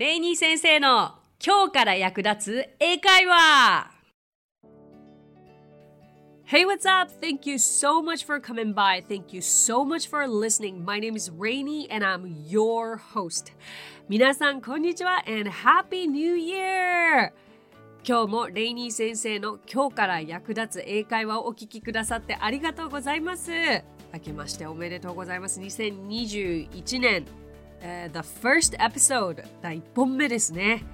レイニー先生の今日から役立つ英会話 Hey, what's up? Thank you so much for coming by. Thank you so much for listening. My name is Rainy and I'm your host. 皆さん、こんにちは and Happy New Year! 今日もレイニー先生の今日から役立つ英会話をお聞きくださってありがとうございます。明けましておめでとうございます。2021年、The first episode. 第1本目ですね。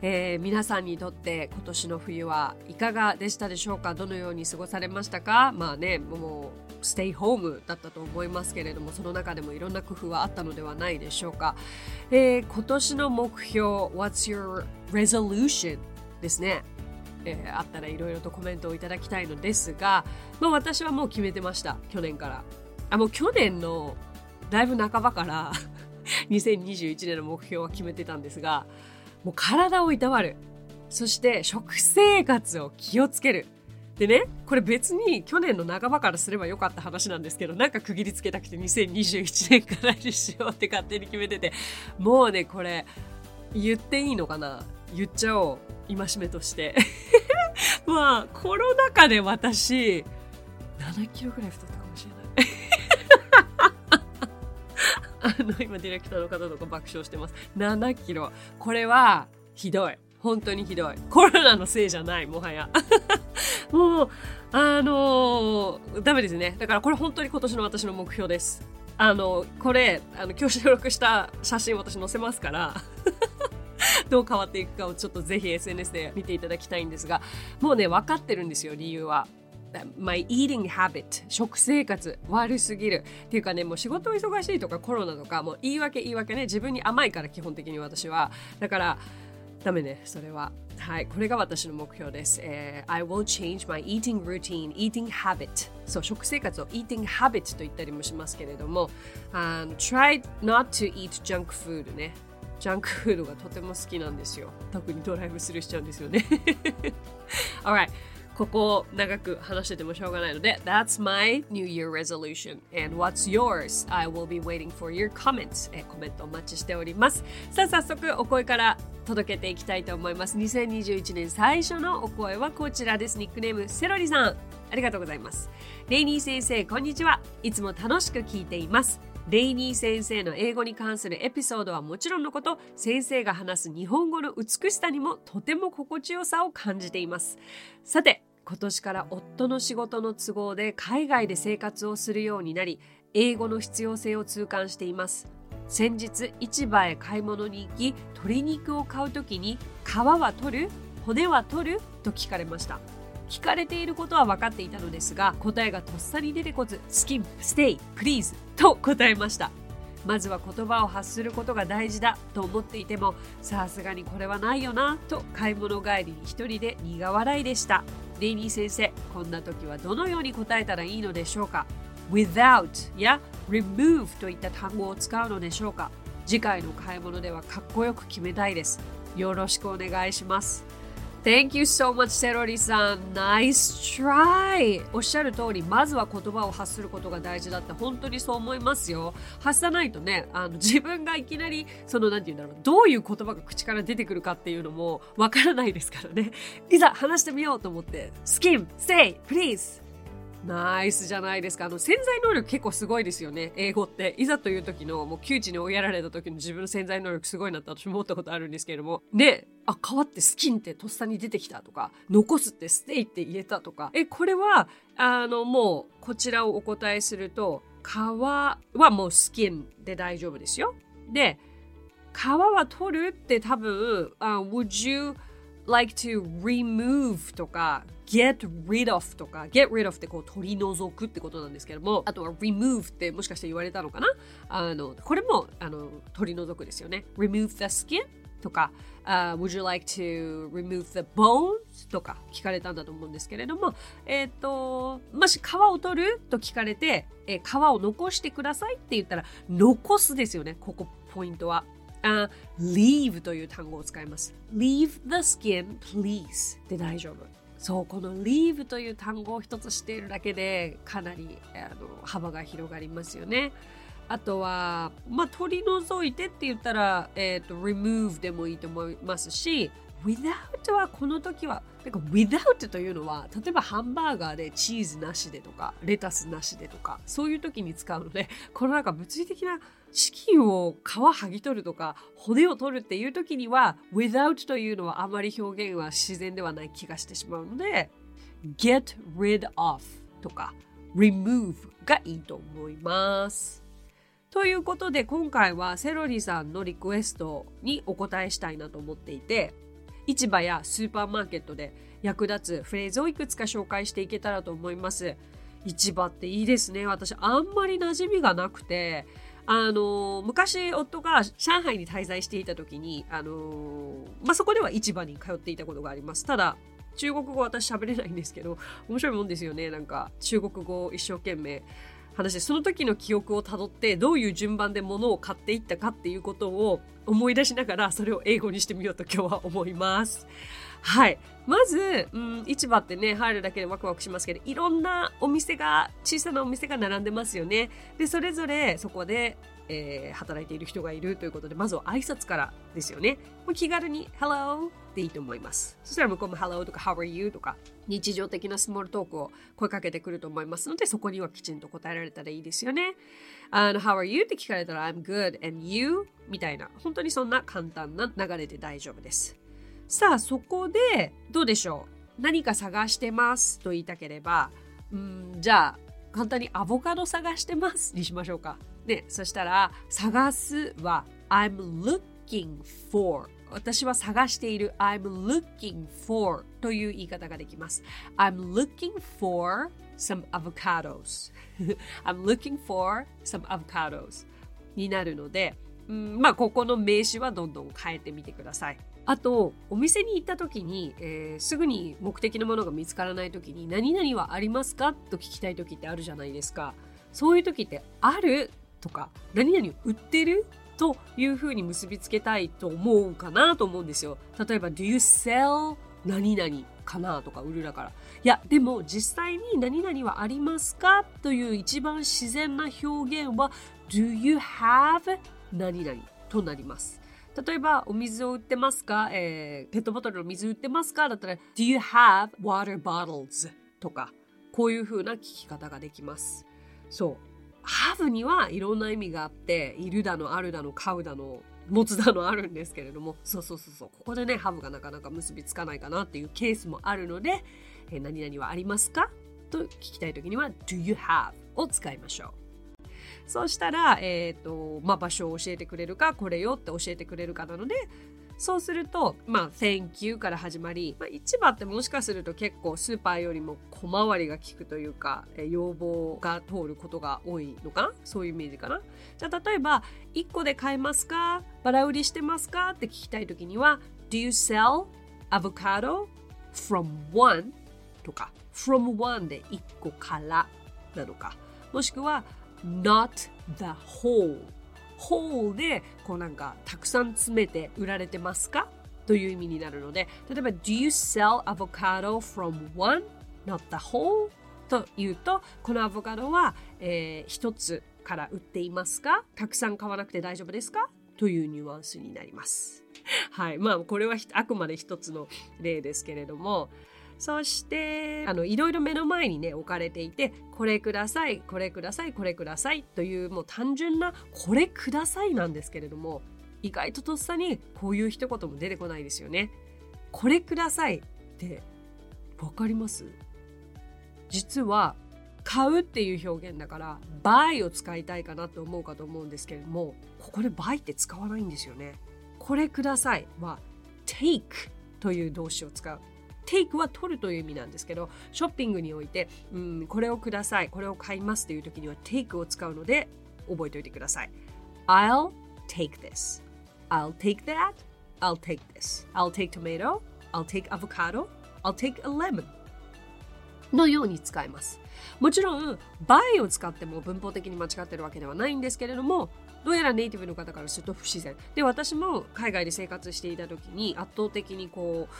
えー、皆さんにとって今年の冬はいかがでしたでしょうか？どのように過ごされましたか？まあねもうステイホームだったと思いますけれどもその中でもいろんな工夫はあったのではないでしょうか、えー、今年の目標 What's your resolution? ですね、えー、あったらいろいろとコメントをいただきたいのですが、まあ、私はもう決めてました。去年から。あもう去年のだいぶ半ばから。2021年の目標は決めてたんですがもう体をいたわる。そして食生活を気をつける。でねこれ別に去年の半ばからすればよかった話なんですけどなんか区切りつけたくて2021年からにしようって勝手に決めててもうねこれ言っていいのかな？言っちゃおう。戒めとして。まあコロナ禍で私7キロぐらい太ったあの今ディレクターの方とか爆笑してます。7キロ。これはひどい。本当にひどい。コロナのせいじゃないもはや。もうあのー、ダメですね。だからこれ本当に今年の私の目標です。あのこれあの今日収録した写真私載せますから どう変わっていくかをちょっとぜひ SNS で見ていただきたいんですがもうね分かってるんですよ理由は。My eating habit 食生活悪すぎる。っていうかねもう仕事忙しいとかコロナとかもう言い訳言い訳ね自分に甘いから基本的に私は。だからダメね。それは。はい。これが私の目標です、えー、I will change my eating routine eating habit そう食生活を eating habit と言ったりもしますけれども、um, try not to eat junk food ね。ジャンクフードがとても好きなんですよ。特にドライブスルーしちゃうんですよね。Alright. ここを長く話しててもしょうがないので That's my New Year resolution. And what's yours? I will be waiting for your comments. えコメントお待ちしております。さあ早速お声から届けていきたいと思います。2021年最初のお声はこちらです。ニックネームセロリさん。ありがとうございます。レイニー先生こんにちは。いつも楽しく聞いています。レイニー先生の英語に関するエピソードはもちろんのこと先生が話す日本語の美しさにもとても心地よさを感じています。さて今年から夫の仕事の都合で海外で生活をするようになり英語の必要性を痛感しています。先日市場へ買い物に行き鶏肉を買う時に皮は取る？骨は取る？と聞かれました。聞かれていることは分かっていたのですが答えがとっさに出てこずスキン、ステイ、プリーズと答えました。まずは言葉を発することが大事だと思っていてもさすがにこれはないよなと買い物帰りに一人で苦笑いでした。レイニー先生こんな時はどのように答えたらいいのでしょうか？without や remove といった単語を使うのでしょうか？次回の買い物ではかっこよく決めたいです。よろしくお願いします。Thank you so much, セロリさん。Nice try! おっしゃる通り、まずは言葉を発することが大事だって、本当にそう思いますよ。発さないとね、あの自分がいきなり、その、なんて言うんだろう、どういう言葉が口から出てくるかっていうのもわからないですからね。いざ話してみようと思って、skim, say, please! ナイスじゃないですか。あの、潜在能力結構すごいですよね。英語って。いざという時の、もう窮地に追いやられた時の自分の潜在能力すごいなって私も思ったことあるんですけれども。ね、あ、変わってスキンってとっさに出てきたとか、残すってステイって言えたとか。え、これは、あの、もう、こちらをお答えすると、皮はもうスキンで大丈夫ですよ。で、皮は取るって多分、uh, would you like to remove とか get rid of とか get rid of ってこう取り除くってことなんですけどもあとは remove ってもしかして言われたのかな？あのこれもあの取り除くですよね remove the skin とか、uh, would you like to remove the bones? とか聞かれたんだと思うんですけれども、えっ、ー、と、もし皮を取ると聞かれて、えー、皮を残してくださいって言ったら、残すですよね、ここポイントは。Uh, leave という単語を使います。leave the skin, please で大丈夫。そう、この leave という単語を一つ知っているだけでかなりあの幅が広がりますよね。あとは、まあ、取り除いてって言ったら、えっ、ー、と、remove でもいいと思いますし、without はこの時は、なんか without というのは、例えばハンバーガーでチーズなしでとか、レタスなしでとか、そういう時に使うので、このなんか物理的なチキンを皮剥ぎ取るとか、骨を取るっていう時には、without というのはあまり表現は自然ではない気がしてしまうので、get rid of とか、remove がいいと思います。ということで今回はセロリさんのリクエストにお答えしたいなと思っていて市場やスーパーマーケットで役立つフレーズをいくつか紹介していけたらと思います。市場っていいですね。私あんまり馴染みがなくて、あの昔夫が上海に滞在していた時に、あのまあ、そこでは市場に通っていたことがあります。ただ、中国語私喋れないんですけど、面白いもんですよね。なんか中国語を一生懸命話で、その時の記憶をたどって、どういう順番で物を買っていったかっていうことを思い出しながら、それを英語にしてみようと今日は思います。はい。まず、うん、市場ってね、入るだけでワクワクしますけど、いろんなお店が、小さなお店が並んでますよね。で、それぞれそこで、えー、働いている人がいるということで、まずは挨拶からですよね。もう気軽に、Hello でいいと思います。そしたら向こうも Hello とか How are you とか日常的なスモールトークを声かけてくると思いますので、そこにはきちんと答えられたらいいですよね。あの How are you って聞かれたら I'm good and you みたいな、本当にそんな簡単な流れで大丈夫です。さあ、そこでどうでしょう？何か探してます？と言いたければ、うんじゃあ簡単にアボカド探してます？にしましょうか。ね、そしたら探すは I'm looking for 私は探している I'm looking for という言い方ができます。I'm looking for some avocados. I'm looking for some avocados になるので、うん、まあここの名詞はどんどん変えてみてください。あと、お店に行った時に、えー、すぐに目的のものが見つからない時に、何々はありますか？と聞きたい時ってあるじゃないですか。そういう時って、あるとか、何々売ってるというふうに結びつけたいと思うかなと思うんですよ。例えば、do you sell 何々かなとか売るだから。いや、でも実際に何々はありますかという一番自然な表現は do you have 何々となります。例えば、お水を売ってますか、えー、ペットボトルの水売ってますか？だったら、do you have water bottles? とか、こういう風な聞き方ができます。そう。ハーブにはいろんな意味があって、いるだの、あるだの、買うだの、持つだのあるんですけれども、そうそうそうそう、ここでね、ハーブがなかなか結びつかないかなっていうケースもあるので、え、何々はありますか？と聞きたいときには、do you have を使いましょう。そうしたら、え、ー、と、まあ、場所を教えてくれるか、これよって教えてくれるかなので、そうすると、まあ、Thank you から始まり、まあ、市場ってもしかすると結構スーパーよりも小回りが利くというか、え要望が通ることが多いのかな？そういうイメージかな？じゃあ、例えば、1個で買えますか？バラ売りしてますか？って聞きたいときには、Do you sell avocado from one? とか、from one で1個からなのか、もしくは、not the whole ホールでこうなんかたくさん詰めて売られてますか？という意味になるので例えば Do you sell avocado from one? Not the whole? というとこのアボカドは、えー、一つから売っていますか？たくさん買わなくて大丈夫ですか？というニュアンスになります。はい。まあ、これはあくまで一つの例ですけれども、そしてあのいろいろ目の前にね置かれていてこれくださいこれくださいこれくださいというもう単純なこれくださいなんですけれども意外ととっさにこういう一言も出てこないですよね。これくださいってわかります？実は買うっていう表現だから buy を使いたいかなと思うかと思うんですけれどもここで buy って使わないんですよね。これくださいは take という動詞を使う。テイクは取るという意味なんですけど、ショッピングにおいて、うん、これをください、これを買いますという時にはテイクを使うので、覚えておいてください。I'll take this. I'll take that. I'll take this. I'll take tomato. I'll take avocado. I'll take a lemon. のように使えます。もちろん、by を使っても文法的に間違ってるわけではないんですけれども、どうやらネイティブの方からすると不自然。で、私も海外で生活していた時に圧倒的にこう、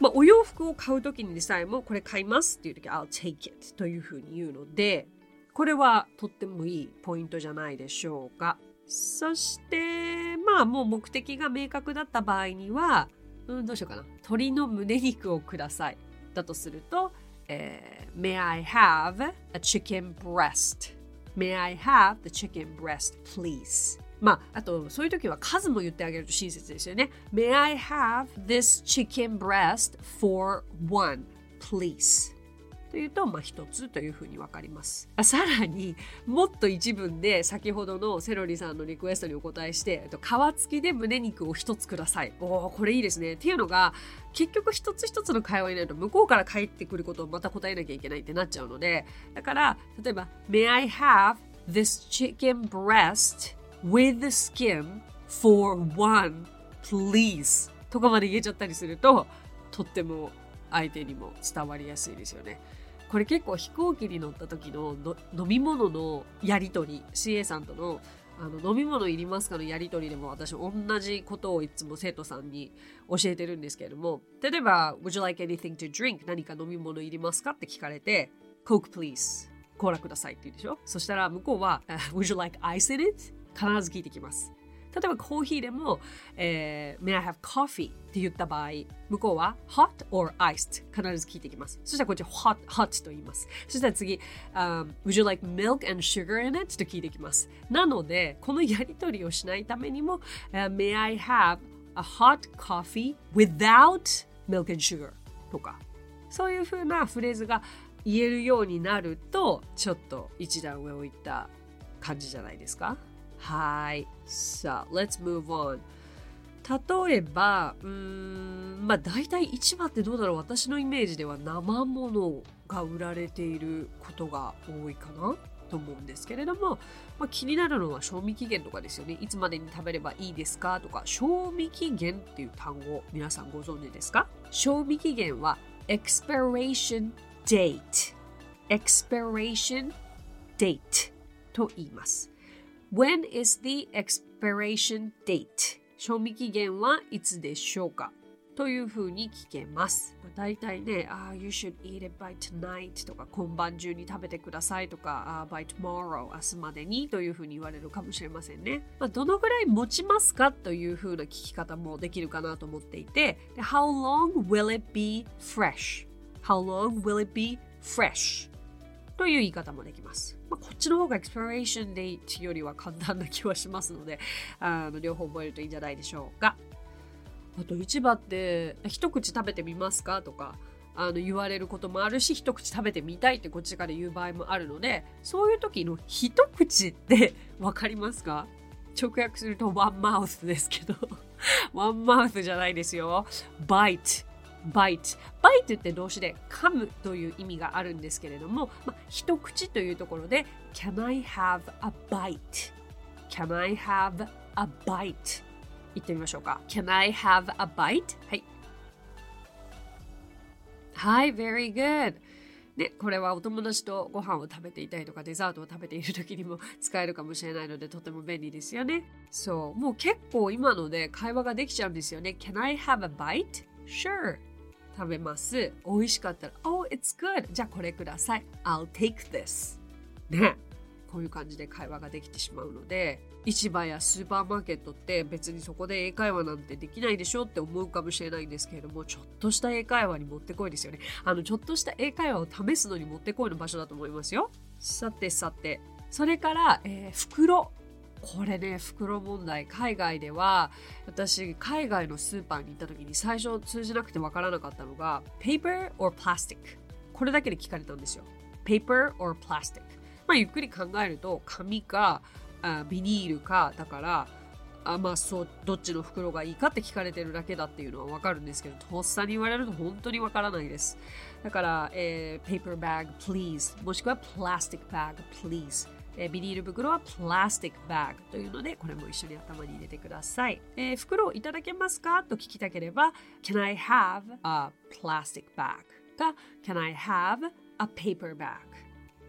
まあ、お洋服を買うときにさえもこれ買いますっていうとき I'll take it というふうに言うのでこれはとってもいいポイントじゃないでしょうか。そして、まあもう目的が明確だった場合には、うん、どうしようかな。鶏の胸肉をください。だとすると、えー、May I have a chicken breast?May I have the chicken breast, please? まあ、あと、そういう時は数も言ってあげると親切ですよね。May I have this chicken breast for one, please? というと、まあ、一つというふうに分かります。さらにもっと一文で先ほどのセロリさんのリクエストにお答えして皮付きで胸肉を一つください。おおこれいいですね。っていうのが結局一つ一つの会話になると向こうから返ってくることをまた答えなきゃいけないってなっちゃうのでだから例えば May I have this chicken breast with the skin for one please とかまで言えちゃったりするととっても相手にも伝わりやすいですよね。これ結構飛行機に乗った時の飲み物のやり取り CA さんとのあの飲み物いりますかのやり取りでも私同じことをいつも生徒さんに教えてるんですけれども例えば Would you like anything to drink? 何か飲み物いりますかって聞かれて Coke please コーラくださいって言うでしょ？そしたら向こうは Would you like ice in it? 必ず聞いてきます例えばコーヒーでも、えー、May I have coffee? って言った場合、向こうは hot or iced 必ず聞いてきます。そしたらこっち hot, hot と言います。そしたら次、um, Would you like milk and sugar in it? と聞いてきます。なので、このやりとりをしないためにも、uh, May I have a hot coffee without milk and sugar? とか、そういうふうなフレーズが言えるようになると、ちょっと一段上を行った感じじゃないですかはい。さあ、let's move on. 例えば、うーん、まあ大体市場ってどうだろう私のイメージでは生ものが売られていることが多いかなと思うんですけれども、まあ、気になるのは賞味期限とかですよね。いつまでに食べればいいですか？とか、賞味期限っていう単語、皆さんご存知ですか？賞味期限は expiration date expiration date と言います。When is the expiration date? 賞味期限はいつでしょうか？というふうに聞けます。だいたいね、あ、you should eat it by tonight とか、今晩中に食べてくださいとか、by tomorrow 明日までにというふうに言われるかもしれませんね。まあ、どのぐらい持ちますかというふうな聞き方もできるかなと思っていて、How long will it be fresh?How long will it be fresh? という言い方もできます。まあ、こっちの方が expiration date よりは簡単な気はしますので、あの両方覚えるといいんじゃないでしょうか。あと市場って一口食べてみますか？とかあの言われることもあるし一口食べてみたいってこっちから言う場合もあるのでそういう時の一口って 分かりますか？直訳するとワンマウスですけどワンマウスじゃないですよ。バイト bite。bite って動詞で噛むという意味があるんですけれども、まあ、一口というところで Can I have a bite?Can I have a bite? 言ってみましょうか。Can I have a bite? はい。はい、very good. ね、これはお友達とご飯を食べていたりとかデザートを食べている時にも使えるかもしれないのでとても便利ですよね。そう、もう結構今ので会話ができちゃうんですよね。Can I have a bite? Sure. 食べます。美味しかったら、Oh, it's good. じゃあこれください。I'll take this. ね。こういう感じで会話ができてしまうので、市場やスーパーマーケットって別にそこで英会話なんてできないでしょって思うかもしれないんですけれども、ちょっとした英会話にもってこいですよね。あの、ちょっとした英会話を試すのにもってこいの場所だと思いますよ。さてさて、それから、えー、袋。これね袋問題。海外では私海外のスーパーに行った時に最初通じなくて分からなかったのが paper or plastic これだけで聞かれたんですよ。paper or plastic まあゆっくり考えると紙かあビニールかだからあまあそうどっちの袋がいいかって聞かれてるだけだっていうのは分かるんですけどとっさに言われると本当に分からないです。だから、えー、paper bag please もしくは plastic bag please えー、ビニール袋はプラスティックバッグというので、これも一緒に頭に入れてください。えー、袋をいただけますか？と聞きたければ、Can I have a plastic bag? か、Can I have a paper bag?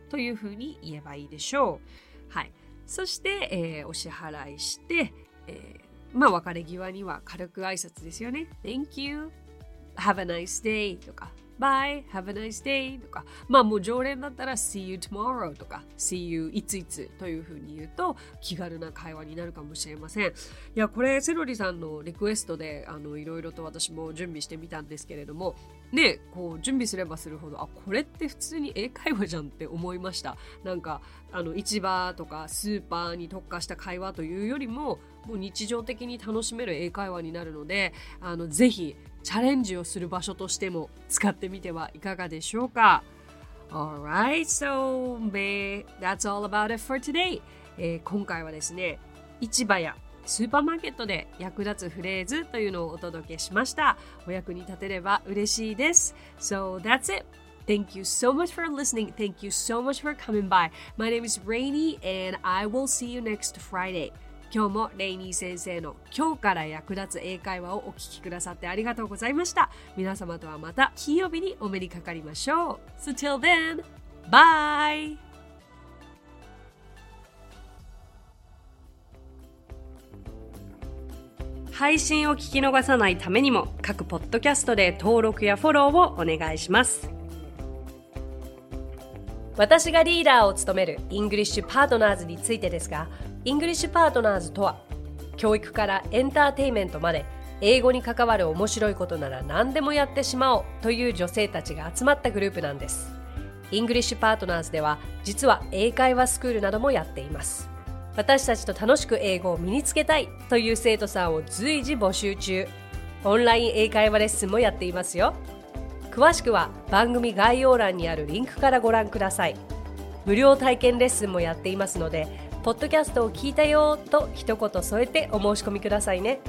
というふうに言えばいいでしょう。はい。そして、えー、お支払いして、えー、まあ、別れ際には軽く挨拶ですよね。Thank you. Have a nice day とか bye, have a nice day とか、まあもう常連だったら see you tomorrow とか see you いついつというふうに言うと気軽な会話になるかもしれません。いや、これセロリさんのリクエストであのいろいろと私も準備してみたんですけれども、ね、こう準備すればするほど、あ、これって普通に英会話じゃんって思いました。なんか、あの市場とかスーパーに特化した会話というよりも、もう日常的に楽しめる英会話になるので、あのぜひチャレンジをする場所としても使ってみてはいかがでしょうか Alright, so that's all about it for today、えー、今回はですね市場やスーパーマーケットで役立つフレーズというのをお届けしましたお役に立てれば嬉しいです So that's it Thank you so much for listening. Thank you so much for coming by. My name is Rainy and I will see you next Friday. 今日もレイニー先生の今日から役立つ英会話をお聞きくださってありがとうございました。皆様とはまた金曜日にお目にかかりましょう。So till then, bye! 配信を聞き逃さないためにも各ポッドキャストで登録やフォローをお願いします。私がリーダーを務めるイングリッシュパートナーズについてですが、イングリッシュパートナーズとは教育からエンターテイメントまで英語に関わる面白いことなら何でもやってしまおうという女性たちが集まったグループなんです。イングリッシュパートナーズでは実は英会話スクールなどもやっています。私たちと楽しく英語を身につけたいという生徒さんを随時募集中。オンライン英会話レッスンもやっていますよ。詳しくは番組概要欄にあるリンクからご覧ください。無料体験レッスンもやっていますのでポッドキャストを聞いたよと一言添えてお申し込みくださいね。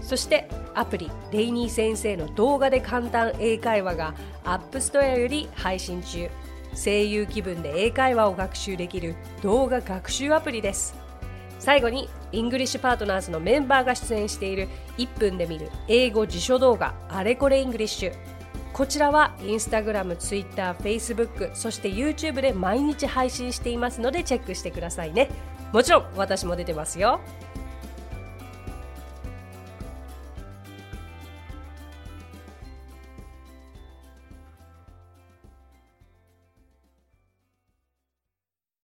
そしてアプリレイニー先生の動画で簡単英会話が App Store より配信中。声優気分で英会話を学習できる動画学習アプリです。最後にイングリッシュパートナーズのメンバーが出演している1分で見る英語辞書動画あれこれイングリッシュこちらはインスタグラム、ツイッター、フェイスブック、そして YouTube で毎日配信していますのでチェックしてくださいね。もちろん私も出てますよ。